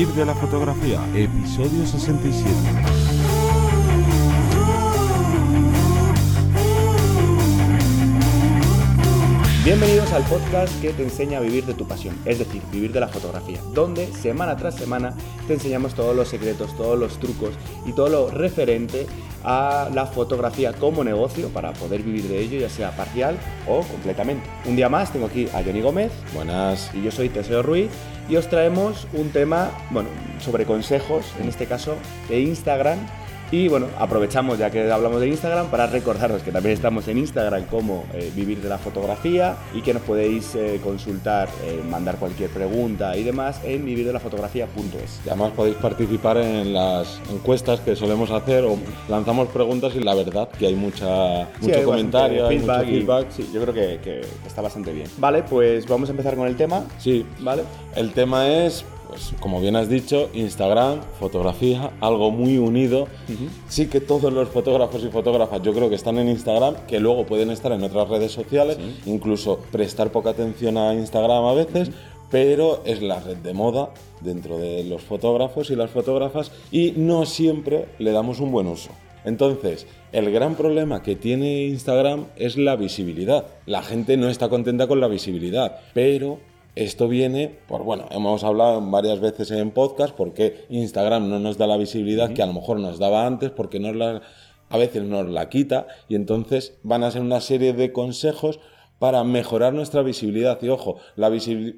Vivir de la fotografía, episodio 67. Bienvenidos al podcast que te enseña a vivir de tu pasión, es decir, vivir de la fotografía, donde semana tras semana te enseñamos todos los secretos, todos los trucos y todo lo referente a la fotografía como negocio para poder vivir de ello, ya sea parcial o completamente. Un día más tengo aquí a Johnny Gómez. Buenas. Y yo soy Teseo Ruiz y os traemos un tema, bueno, sobre consejos, en este caso de Instagram y bueno, aprovechamos ya que hablamos de Instagram para recordaros que también estamos en Instagram como eh, Vivir de la Fotografía y que nos podéis eh, consultar, eh, mandar cualquier pregunta y demás en vivirdelafotografía.es. Y además podéis participar en las encuestas que solemos hacer o lanzamos preguntas y la verdad que hay mucha, mucho comentario, hay mucho feedback. sí, yo creo que, que está bastante bien. Vale, pues vamos a empezar con el tema. Sí, ¿vale? El tema es pues como bien has dicho, Instagram, fotografía, algo muy unido. Sí que todos los fotógrafos y fotógrafas yo creo que están en Instagram, que luego pueden estar en otras redes sociales, incluso prestar poca atención a Instagram a veces, pero es la red de moda dentro de los fotógrafos y las fotógrafas y no siempre le damos un buen uso. Entonces, el gran problema que tiene Instagram es la visibilidad. La gente no está contenta con la visibilidad, pero esto viene por, bueno, hemos hablado varias veces en podcast porque Instagram no nos da la visibilidad que a lo mejor nos daba antes porque nos la, a veces nos la quita y entonces van a ser una serie de consejos para mejorar nuestra visibilidad. Y ojo, la,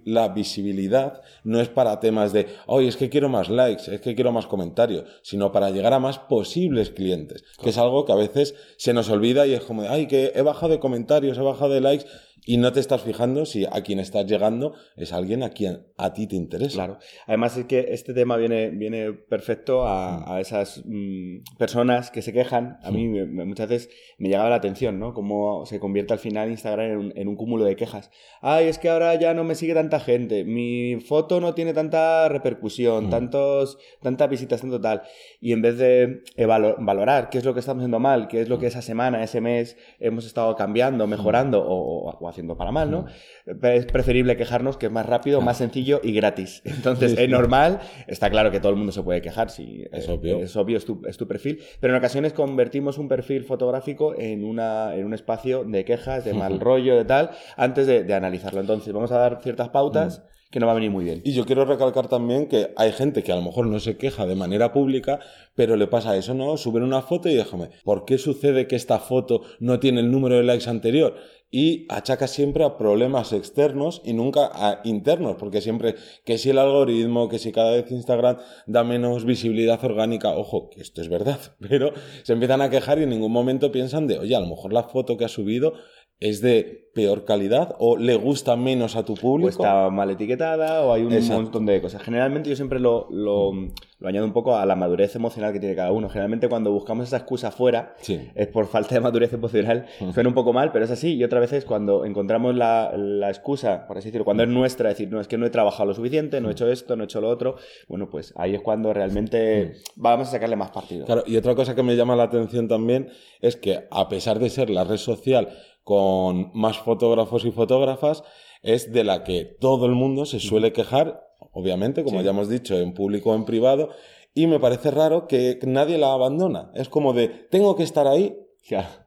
la, visibilidad no es para temas de, hoy es que quiero más likes, es que quiero más comentarios, sino para llegar a más posibles clientes, que es algo que a veces se nos olvida y es como, ay, que he bajado de comentarios, he bajado de likes y no te estás fijando si a quien estás llegando es alguien a quien a ti te interesa. Claro. Además es que este tema viene, viene perfecto a, mm. esas mm, personas que se quejan. A mí muchas veces me llegaba la atención, ¿no? Cómo se convierte al final Instagram en un, cúmulo de quejas. Ay, es que ahora ya no me sigue tanta gente. Mi foto no tiene tanta repercusión, mm. tantos, tantas visitas, tanto tal. Y en vez de valorar qué es lo que estamos haciendo mal, qué es lo que esa semana, ese mes hemos estado cambiando, mejorando o, o haciendo para mal, ¿no? Es preferible quejarnos que es más rápido, más sencillo y gratis. Entonces, es normal, está claro que todo el mundo se puede quejar, si es obvio, es, obvio es, tu, perfil, pero en ocasiones convertimos un perfil fotográfico en, una, en un espacio de quejas, de mal rollo, de tal, antes de, analizarlo. Entonces, vamos a dar ciertas pautas que no va a venir muy bien. Y yo quiero recalcar también que hay gente que a lo mejor no se queja de manera pública, pero le pasa eso, ¿no? Suben una foto y déjame, ¿por qué sucede que esta foto no tiene el número de likes anterior? Y achaca siempre a problemas externos y nunca a internos, porque siempre que si el algoritmo, que si cada vez Instagram da menos visibilidad orgánica, ojo, que esto es verdad, pero se empiezan a quejar y en ningún momento piensan de, oye, a lo mejor la foto que ha subido es de peor calidad o le gusta menos a tu público. O está mal etiquetada o hay un montón de cosas. Generalmente yo siempre lo, lo, añado un poco a la madurez emocional que tiene cada uno. Generalmente cuando buscamos esa excusa fuera es por falta de madurez emocional. Suena un poco mal, pero es así. Y otras veces cuando encontramos la, la, excusa, por así decirlo, cuando es nuestra, decir, no, es que no he trabajado lo suficiente, no he hecho esto, no he hecho lo otro, bueno, pues ahí es cuando realmente vamos a sacarle más partido. Claro, y otra cosa que me llama la atención también es que a pesar de ser la red social con más fotógrafos y fotógrafas, es de la que todo el mundo se suele quejar, obviamente, como ya hemos dicho, en público o en privado, y me parece raro que nadie la abandona. Es como de, tengo que estar ahí,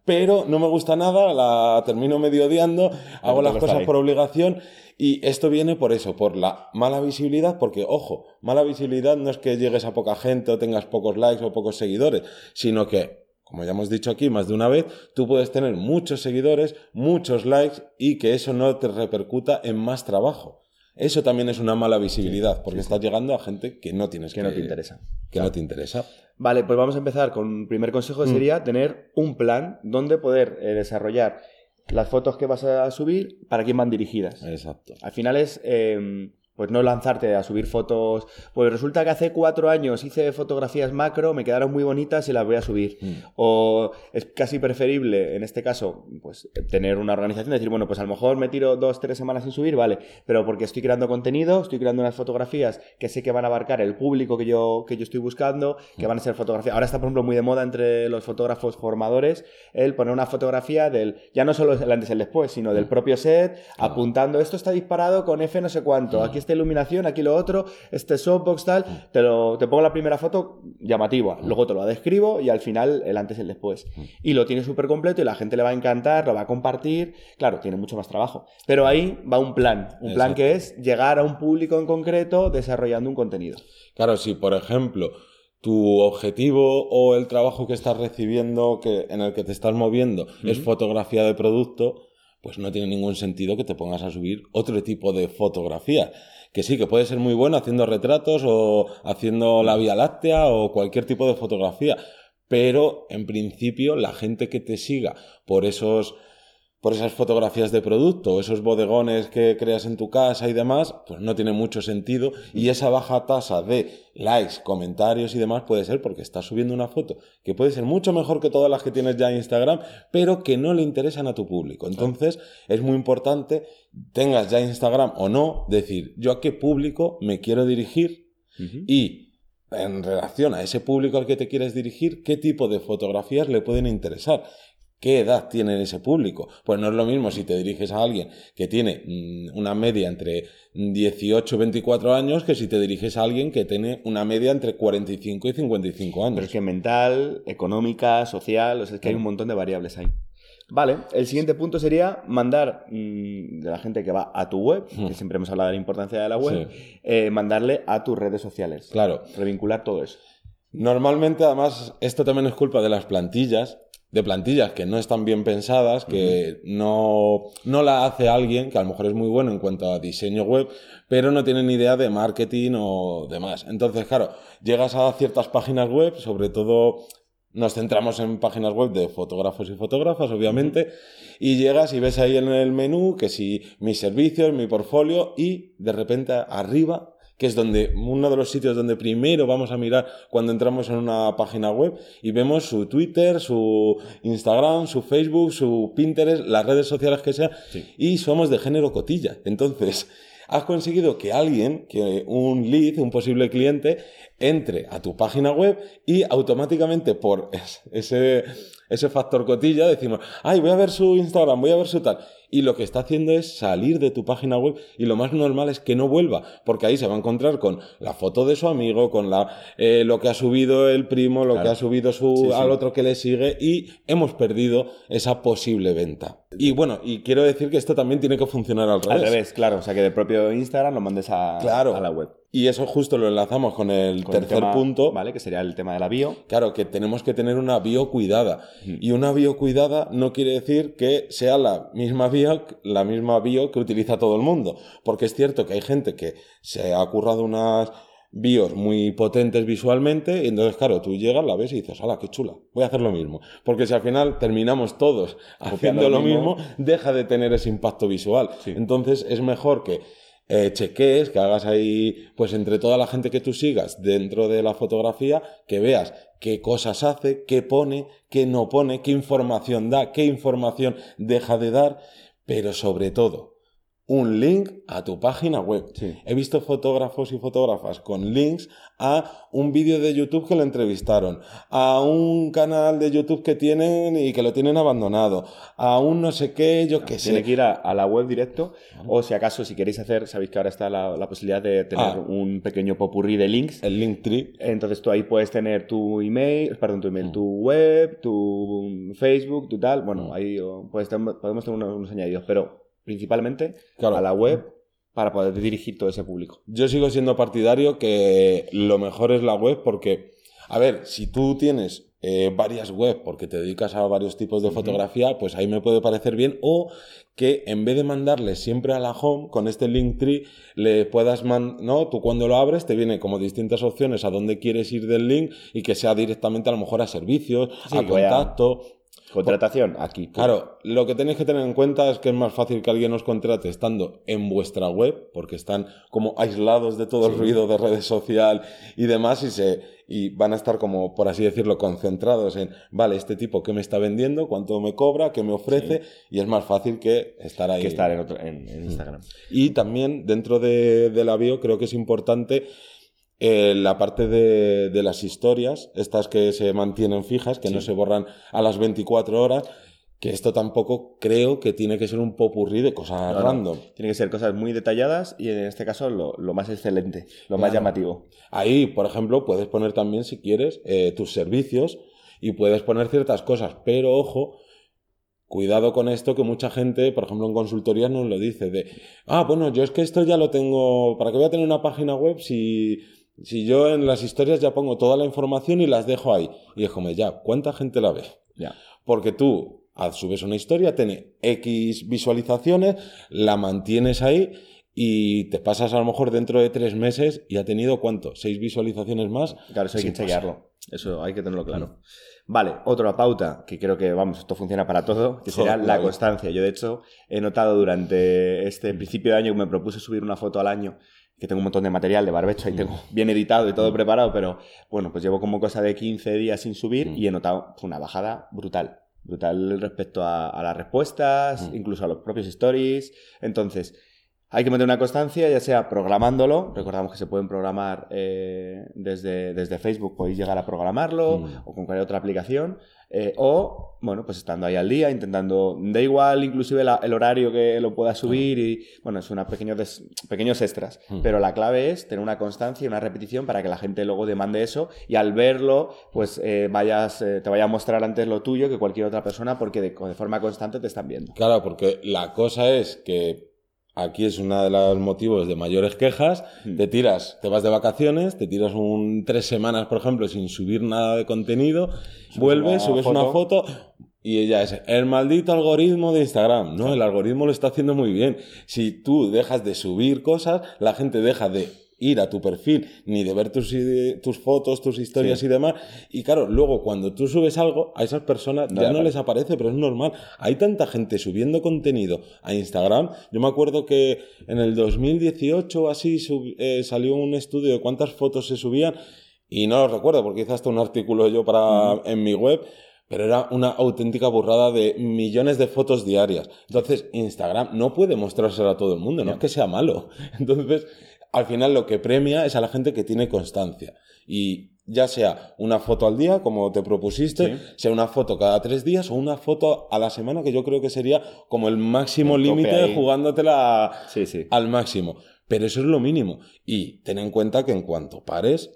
pero no me gusta nada, la termino medio odiando, hago las cosas por obligación y esto viene por eso, por la mala visibilidad, porque ojo, mala visibilidad no es que llegues a poca gente o tengas pocos likes o pocos seguidores, sino que como ya hemos dicho aquí más de una vez, tú puedes tener muchos seguidores, muchos likes y que eso no te repercuta en más trabajo. Eso también es una mala visibilidad, porque estás llegando a gente que no tienes que, que no te interesa. Que no te interesa. Vale, pues vamos a empezar con el primer consejo mm. sería tener un plan donde poder eh, desarrollar las fotos que vas a subir para quién van dirigidas. Exacto. Al final es em, pues no lanzarte a subir fotos. Pues resulta que hace cuatro años hice fotografías macro, me quedaron muy bonitas y las voy a subir. Mm. O es casi preferible, en este caso, pues tener una organización, decir, bueno, pues a lo mejor me tiro dos, tres semanas sin subir, vale, pero porque estoy creando contenido, estoy creando unas fotografías que sé que van a abarcar el público que yo, que yo estoy buscando, que mm. van a ser fotografías. Ahora está, por ejemplo, muy de moda entre los fotógrafos formadores el poner una fotografía del, ya no solo el antes y el después, sino del mm. propio set, apuntando, esto está disparado con F no sé cuánto, aquí esta iluminación, aquí lo otro, este softbox tal, te, lo, te pongo la primera foto llamativa, luego te lo describo y al final el antes y el después. Y lo tiene súper completo y la gente le va a encantar, lo va a compartir, claro, tiene mucho más trabajo. Pero ahí va un plan, un plan Exacto. que es llegar a un público en concreto desarrollando un contenido. Claro, si por ejemplo tu objetivo o el trabajo que estás recibiendo, que, en el que te estás moviendo, es fotografía de producto, pues no tiene ningún sentido que te pongas a subir otro tipo de fotografía. Que sí, que puede ser muy bueno haciendo retratos o haciendo la Vía Láctea o cualquier tipo de fotografía. Pero en principio la gente que te siga por esos por esas fotografías de producto, esos bodegones que creas en tu casa y demás, pues no tiene mucho sentido. Y esa baja tasa de likes, comentarios y demás puede ser porque estás subiendo una foto que puede ser mucho mejor que todas las que tienes ya en Instagram, pero que no le interesan a tu público. Entonces es muy importante, tengas ya Instagram o no, decir yo a qué público me quiero dirigir y en relación a ese público al que te quieres dirigir, qué tipo de fotografías le pueden interesar. ¿Qué edad tiene ese público? Pues no es lo mismo si te diriges a alguien que tiene mm, una media entre 18 y 24 años que si te diriges a alguien que tiene una media entre 45 y 55 años. Pero es que mental, económica, social, o sea, es que hay un montón de variables ahí. Vale, el siguiente punto sería mandar mm, de la gente que va a tu web, que siempre hemos hablado de la importancia de la web, eh, mandarle a tus redes sociales. Claro. Revincular todo eso. Normalmente, además, esto también es culpa de las plantillas, de plantillas que no están bien pensadas, que no, no la hace alguien que a lo mejor es muy bueno en cuanto a diseño web, pero no tiene ni idea de marketing o demás. Entonces, claro, llegas a ciertas páginas web, sobre todo nos centramos en páginas web de fotógrafos y fotógrafas, obviamente, y llegas y ves ahí en el menú que si mis servicios, mi portfolio, y de repente arriba que es donde uno de los sitios donde primero vamos a mirar cuando entramos en una página web y vemos su Twitter, su Instagram, su Facebook, su Pinterest, las redes sociales que sea, y somos de género cotilla. Entonces, has conseguido que alguien, que un lead, un posible cliente, entre a tu página web y automáticamente por es- ese, ese factor cotilla decimos, ay, voy a ver su Instagram, voy a ver su tal. Y lo que está haciendo es salir de tu página web y lo más normal es que no vuelva, porque ahí se va a encontrar con la foto de su amigo, con la, eh, lo que ha subido el primo, lo Claro. que ha subido su, Sí, sí. al otro que le sigue y hemos perdido esa posible venta. Y bueno, y quiero decir que esto también tiene que funcionar al revés. Al revés, claro. O sea, que del propio Instagram lo mandes a, Claro. a la web. Y eso justo lo enlazamos con el Con el tercer tema, punto. ¿Vale? Que sería el tema de la bio. Claro, que tenemos que tener una bio cuidada. Y una bio cuidada no quiere decir que sea la misma bio, la misma bio que utiliza todo el mundo. Porque es cierto que hay gente que se ha currado unas bios muy potentes visualmente y entonces, claro, tú llegas, la ves y dices, ¡hala, qué chula! Voy a hacer lo mismo. Porque si al final terminamos todos haciendo lo lo mismo. mismo, deja de tener ese impacto visual. Sí. Entonces es mejor que eh, chequees, que hagas ahí, pues entre toda la gente que tú sigas dentro de la fotografía, que veas qué cosas hace, qué pone, qué no pone, qué información da, qué información deja de dar, pero sobre todo, un link a tu página web. Sí. He visto fotógrafos y fotógrafas con links a un vídeo de YouTube que lo entrevistaron, a un canal de YouTube que tienen y que lo tienen abandonado, a un no sé qué, yo qué sé. Tiene que ir a, a la web directo. O si acaso, si queréis hacer, sabéis que ahora está la, la posibilidad de tener Ah. un pequeño popurrí de links. El link tree. Entonces tú ahí puedes tener tu email, perdón, tu Mm. email, tu web, tu Facebook, tu tal. Bueno, Mm. ahí puedes podemos tener unos, unos añadidos, pero principalmente Claro. a la web para poder dirigir todo ese público. Yo sigo siendo partidario que lo mejor es la web porque, a ver, si tú tienes eh, varias webs porque te dedicas a varios tipos de fotografía, pues ahí me puede parecer bien. O que en vez de mandarle siempre a la home, con este link tree, le puedas mandar, ¿no? Tú cuando lo abres te viene como distintas opciones a dónde quieres ir del link y que sea directamente a lo mejor a servicios, Sí, a contacto. Contratación, aquí. Claro, lo que tenéis que tener en cuenta es que es más fácil que alguien os contrate estando en vuestra web, porque están como aislados de todo el ruido de redes social y demás, y se y van a estar como, por así decirlo, concentrados en, vale, este tipo qué me está vendiendo, cuánto me cobra, qué me ofrece, y es más fácil que estar ahí. que estar en, otro- en- en Instagram. Y también dentro de, de la bio creo que es importante eh, la parte de, de las historias, estas que se mantienen fijas, que no se borran a las 24 horas, que esto tampoco creo que tiene que ser un popurrí de cosas No, no. random. Tiene que ser cosas muy detalladas y en este caso lo, lo más excelente, lo más llamativo. Ahí, por ejemplo, puedes poner también, si quieres, eh, tus servicios y puedes poner ciertas cosas, pero ojo, cuidado con esto que mucha gente, por ejemplo, en consultorías nos lo dice, de, ah, bueno, yo es que esto ya lo tengo, ¿para qué voy a tener una página web si, si yo en las historias ya pongo toda la información y las dejo ahí? Y es como, ya, ¿cuánta gente la ve? Ya. Porque tú subes una historia, tiene X visualizaciones, la mantienes ahí y te pasas a lo mejor dentro de tres meses y ha tenido cuánto, seis visualizaciones más. Claro, eso hay que chequearlo. Eso hay que tenerlo claro. Vale, otra pauta que creo que, vamos, esto funciona para todo, que será la constancia. Yo, de hecho, he notado durante este principio de año que me propuse subir una foto al año, que tengo un montón de material de barbecho, ahí tengo bien editado y todo preparado, pero bueno, pues llevo como cosa de 15 días sin subir Mm. y he notado una bajada brutal. Brutal respecto a, a las respuestas, Mm. incluso a los propios stories. Entonces, hay que meter una constancia, ya sea programándolo, recordamos que se pueden programar eh, desde, desde Facebook, podéis llegar a programarlo, Mm. o con cualquier otra aplicación, eh, o, bueno, pues estando ahí al día, intentando, da igual inclusive la- el horario que lo pueda subir, y, bueno, es unos pequeños, des- pequeños extras, Mm. pero la clave es tener una constancia y una repetición para que la gente luego demande eso, y al verlo, pues eh, vayas, te vaya a mostrar antes lo tuyo que cualquier otra persona, porque de, de forma constante te están viendo. Claro, porque la cosa es que aquí es uno de los motivos de mayores quejas. Mm. Te tiras, te vas de vacaciones, te tiras un tres semanas, por ejemplo, sin subir nada de contenido, vuelves, una subes foto. una foto y ella es el maldito algoritmo de Instagram. No, el algoritmo lo está haciendo muy bien. Si tú dejas de subir cosas, la gente deja de ir a tu perfil ni de ver tus, tus fotos, tus historias Sí. y demás. Y claro, luego cuando tú subes algo, a esas personas ya le no aparece. les aparece, pero es normal. Hay tanta gente subiendo contenido a Instagram. Yo me acuerdo que en el 2018 o así sub- eh, salió un estudio de cuántas fotos se subían y no lo recuerdo porque hice hasta un artículo yo para en mi web. Pero era una auténtica burrada de millones de fotos diarias. Entonces, Instagram no puede mostrárselo a todo el mundo, no es que sea malo. Entonces, al final lo que premia es a la gente que tiene constancia. Y ya sea una foto al día, como te propusiste, Sí. sea una foto cada tres días o una foto a la semana, que yo creo que sería como el máximo límite jugándotela Sí, sí. al máximo. Pero eso es lo mínimo. Y ten en cuenta que en cuanto pares,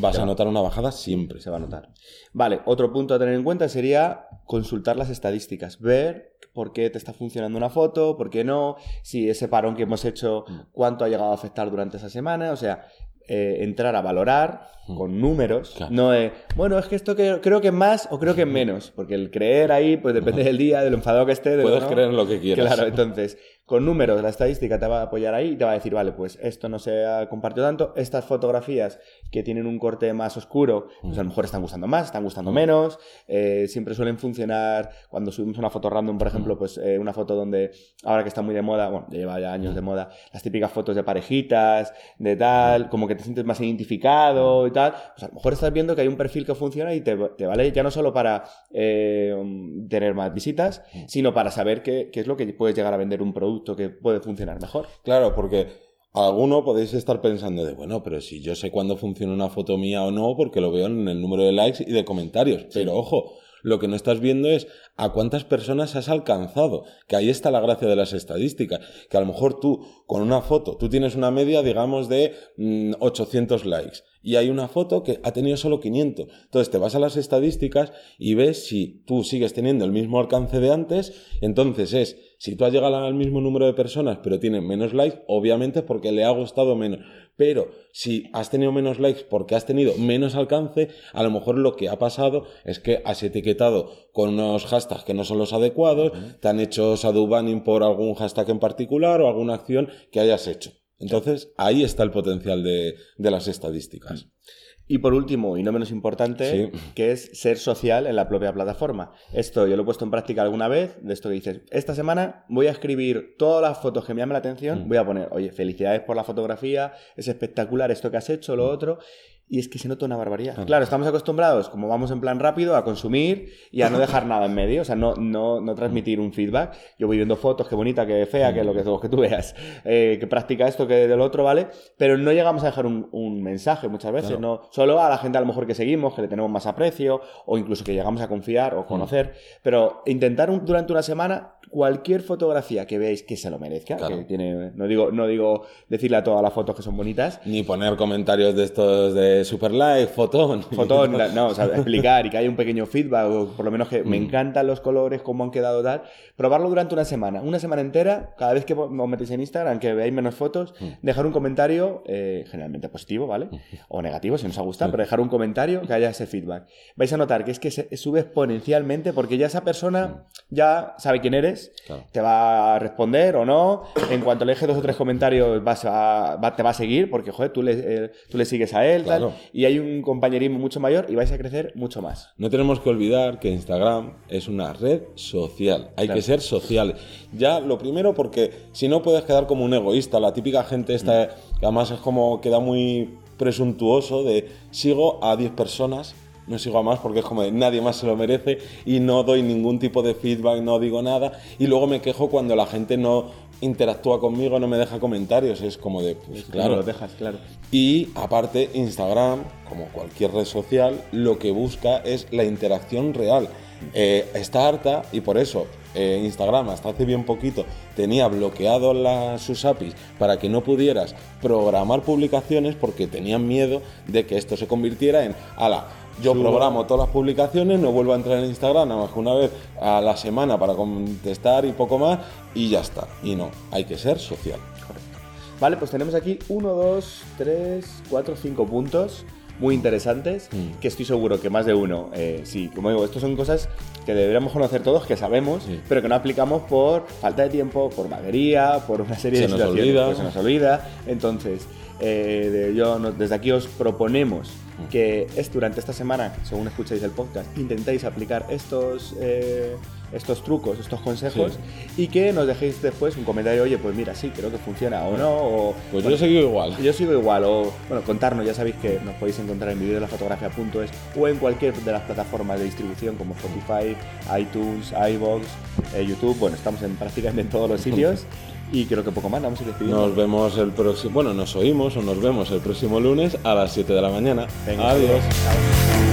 vas a notar una bajada siempre. se va a notar. Vale, otro punto a tener en cuenta sería consultar las estadísticas, ver por qué te está funcionando una foto, por qué no, si ese parón que hemos hecho, Mm. cuánto ha llegado a afectar durante esa semana, o sea, eh, entrar a valorar Mm. con números, Claro. no de, bueno, es que esto que, creo que es más o creo que es menos, porque el creer ahí, pues depende del día, de lo enfadado que esté, de lo Puedes no. creer en lo que quieras. Claro, entonces, con números, la estadística te va a apoyar ahí y te va a decir, vale, pues esto no se ha compartido tanto, estas fotografías que tienen un corte más oscuro, pues a lo mejor están gustando más, están gustando menos, eh, siempre suelen funcionar cuando subimos una foto random, por ejemplo, pues eh, una foto donde, ahora que está muy de moda, bueno, lleva ya años de moda, las típicas fotos de parejitas, de tal, como que te sientes más identificado y tal, pues a lo mejor estás viendo que hay un perfil que funciona y te, te vale ya no solo para eh, tener más visitas, sino para saber qué, qué es lo que puedes llegar a vender un producto que puede funcionar mejor. Claro, porque alguno podéis estar pensando de, bueno, pero si yo sé cuándo funciona una foto mía o no, porque lo veo en el número de likes y de comentarios. Pero ojo, lo que no estás viendo es a cuántas personas has alcanzado, que ahí está la gracia de las estadísticas, que a lo mejor tú con una foto, tú tienes una media, digamos, de mm, 800 likes y hay una foto que ha tenido solo 500. Entonces te vas a las estadísticas y ves si tú sigues teniendo el mismo alcance de antes, entonces es, si tú has llegado al mismo número de personas pero tienen menos likes, obviamente es porque le ha gustado menos. Pero si has tenido menos likes porque has tenido menos alcance, a lo mejor lo que ha pasado es que has etiquetado con unos hashtags que no son los adecuados, te han hecho shadow banning por algún hashtag en particular o alguna acción que hayas hecho. Entonces, ahí está el potencial de, de las estadísticas. Y por último, y no menos importante, Sí. que es ser social en la propia plataforma. Esto yo lo he puesto en práctica alguna vez, de esto que dices, esta semana voy a escribir todas las fotos que me llamen la atención, Mm. voy a poner, oye, felicidades por la fotografía, es espectacular esto que has hecho, lo otro, y es que se nota una barbaridad. Claro. estamos acostumbrados, como vamos en plan rápido, a consumir y a no dejar nada en medio, o sea, no, no, no transmitir un feedback. Yo voy viendo fotos, qué bonita, qué fea, qué lo que, lo que tú veas, eh, que practica esto, que del otro, ¿vale? Pero no llegamos a dejar un, un mensaje muchas veces, no solo a la gente a lo mejor que seguimos, que le tenemos más aprecio, o incluso que llegamos a confiar o conocer, pero intentar durante una semana cualquier fotografía que veáis que se lo merezca, que tiene, no digo, no digo decirle a todas las fotos que son bonitas. Ni poner comentarios de estos de super like, fotón. Fotón, no, o sea, explicar y que haya un pequeño feedback, o por lo menos que me mm. encantan los colores, cómo han quedado tal. Probarlo durante una semana, una semana entera, cada vez que os metéis en Instagram, que veáis menos fotos, mm. dejar un comentario, eh, generalmente positivo, ¿vale? Mm. O negativo, si nos ha gustado, pero dejar un comentario que haya ese feedback. Vais a notar que es que se sube exponencialmente porque ya esa persona ya sabe quién eres, te va a responder o no. En cuanto le deje dos o tres comentarios, vas a, te va a seguir porque, joder, tú le, eh, tú le sigues a él, tal, y hay un compañerismo mucho mayor y vais a crecer mucho más. No tenemos que olvidar que Instagram es una red social. Hay que ser social. Ya, lo primero, porque si no puedes quedar como un egoísta. La típica gente esta, que además es como, queda muy presuntuoso de sigo a 10 personas no sigo a más porque es como de nadie más se lo merece y no doy ningún tipo de feedback, no digo nada y luego me quejo cuando la gente no interactúa conmigo, no me deja comentarios, es como de, pues claro. lo dejas, claro. Y aparte, Instagram, como cualquier red social, lo que busca es la interacción real. Eh, está harta y por eso eh, Instagram hasta hace bien poquito tenía bloqueado las, sus APIs para que no pudieras programar publicaciones porque tenían miedo de que esto se convirtiera en, ala, yo programo todas las publicaciones, no vuelvo a entrar en Instagram nada más que una vez a la semana para contestar y poco más, y ya está. Y no, hay que ser social. Correcto. Vale, pues tenemos aquí 1, 2, 3, 4, 5 puntos muy interesantes, mm. que estoy seguro que más de uno, eh, sí, como digo, estas son cosas que deberíamos conocer todos, que sabemos, pero que no aplicamos por falta de tiempo, por vaguería, por una serie de situaciones. Nos olvida. Pues se nos olvida. Entonces, eh, yo desde aquí os proponemos que es durante esta semana, según escucháis el podcast, intentéis aplicar estos, eh, estos trucos, estos consejos y que nos dejéis después un comentario, oye, pues mira, sí, creo que funciona o no. O, pues yo sigo igual. Yo sigo igual. O, bueno, contarnos, ya sabéis que nos podéis encontrar en videolafotografía.es o en cualquier de las plataformas de distribución como Spotify, iTunes, iVoox, eh, YouTube. Bueno, estamos en prácticamente en todos los sitios. Y creo que poco más, vamos a ir Nos vemos el próximo, bueno, nos oímos o nos vemos el próximo lunes a las 7 de la mañana. Adiós.